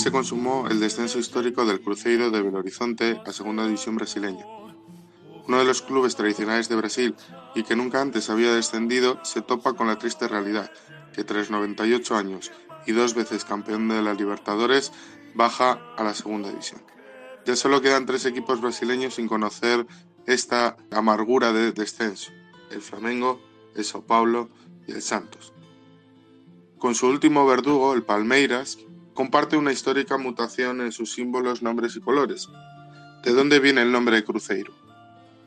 se consumó el descenso histórico del Cruzeiro de Belo Horizonte a Segunda División brasileña. Uno de los clubes tradicionales de Brasil y que nunca antes había descendido se topa con la triste realidad que tras 98 años y dos veces campeón de la Libertadores baja a la Segunda División. Ya solo quedan tres equipos brasileños sin conocer esta amargura de descenso, el Flamengo, el Sao Paulo y el Santos. Con su último verdugo, el Palmeiras, comparte una histórica mutación en sus símbolos, nombres y colores. ¿De dónde viene el nombre de Cruzeiro?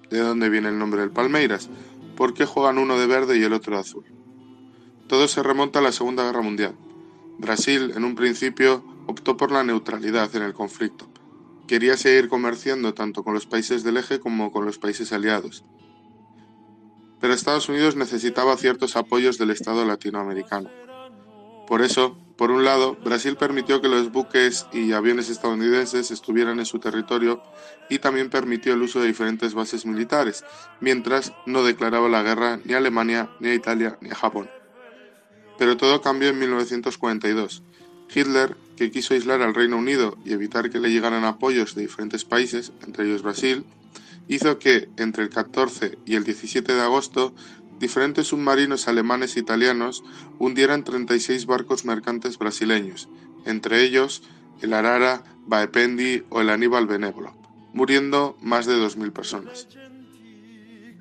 ¿De dónde viene el nombre del Palmeiras? ¿Por qué juegan uno de verde y el otro de azul? Todo se remonta a la Segunda Guerra Mundial. Brasil, en un principio, optó por la neutralidad en el conflicto. Quería seguir comerciando tanto con los países del eje como con los países aliados. Pero Estados Unidos necesitaba ciertos apoyos del Estado latinoamericano. Por eso, por un lado, Brasil permitió que los buques y aviones estadounidenses estuvieran en su territorio y también permitió el uso de diferentes bases militares, mientras no declaraba la guerra ni a Alemania, ni a Italia, ni a Japón. Pero todo cambió en 1942. Hitler, que quiso aislar al Reino Unido y evitar que le llegaran apoyos de diferentes países, entre ellos Brasil, hizo que, entre el 14 y el 17 de agosto, diferentes submarinos alemanes e italianos hundieran 36 barcos mercantes brasileños, entre ellos el Arara, Baependi o el Aníbal Benévolo, muriendo más de 2.000 personas.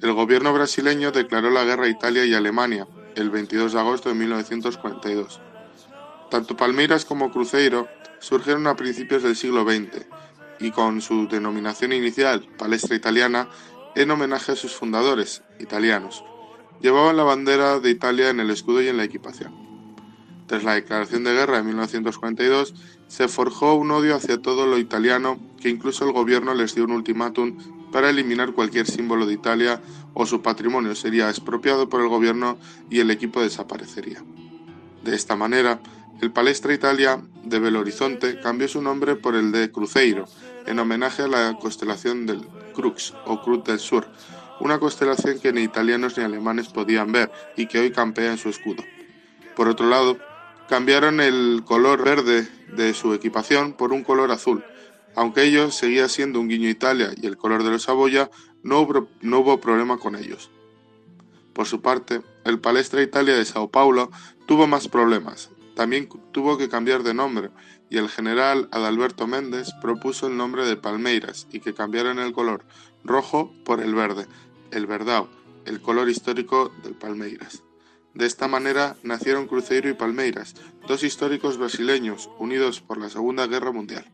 El gobierno brasileño declaró la guerra a Italia y Alemania el 22 de agosto de 1942. Tanto Palmeiras como Cruzeiro surgieron a principios del siglo XX y con su denominación inicial, Palestra Italiana, en homenaje a sus fundadores, italianos, Llevaban la bandera de Italia en el escudo y en la equipación. Tras la declaración de guerra de 1942, se forjó un odio hacia todo lo italiano que incluso el gobierno les dio un ultimátum para eliminar cualquier símbolo de Italia o su patrimonio sería expropiado por el gobierno y el equipo desaparecería. De esta manera, el Palestra Italia de Belo Horizonte cambió su nombre por el de Cruzeiro, en homenaje a la constelación del Crux o Cruz del Sur, una constelación que ni italianos ni alemanes podían ver y que hoy campea en su escudo. Por otro lado, cambiaron el color verde de su equipación por un color azul. Aunque ellos seguía siendo un guiño Italia y el color de los Saboya, no hubo, no hubo problema con ellos. Por su parte, el Palestra Italia de Sao Paulo tuvo más problemas. También tuvo que cambiar de nombre y el general Adalberto Méndez propuso el nombre de Palmeiras y que cambiaran el color rojo por el verde, el verdao, el color histórico del Palmeiras. De esta manera nacieron Cruzeiro y Palmeiras, dos históricos brasileños unidos por la Segunda Guerra Mundial.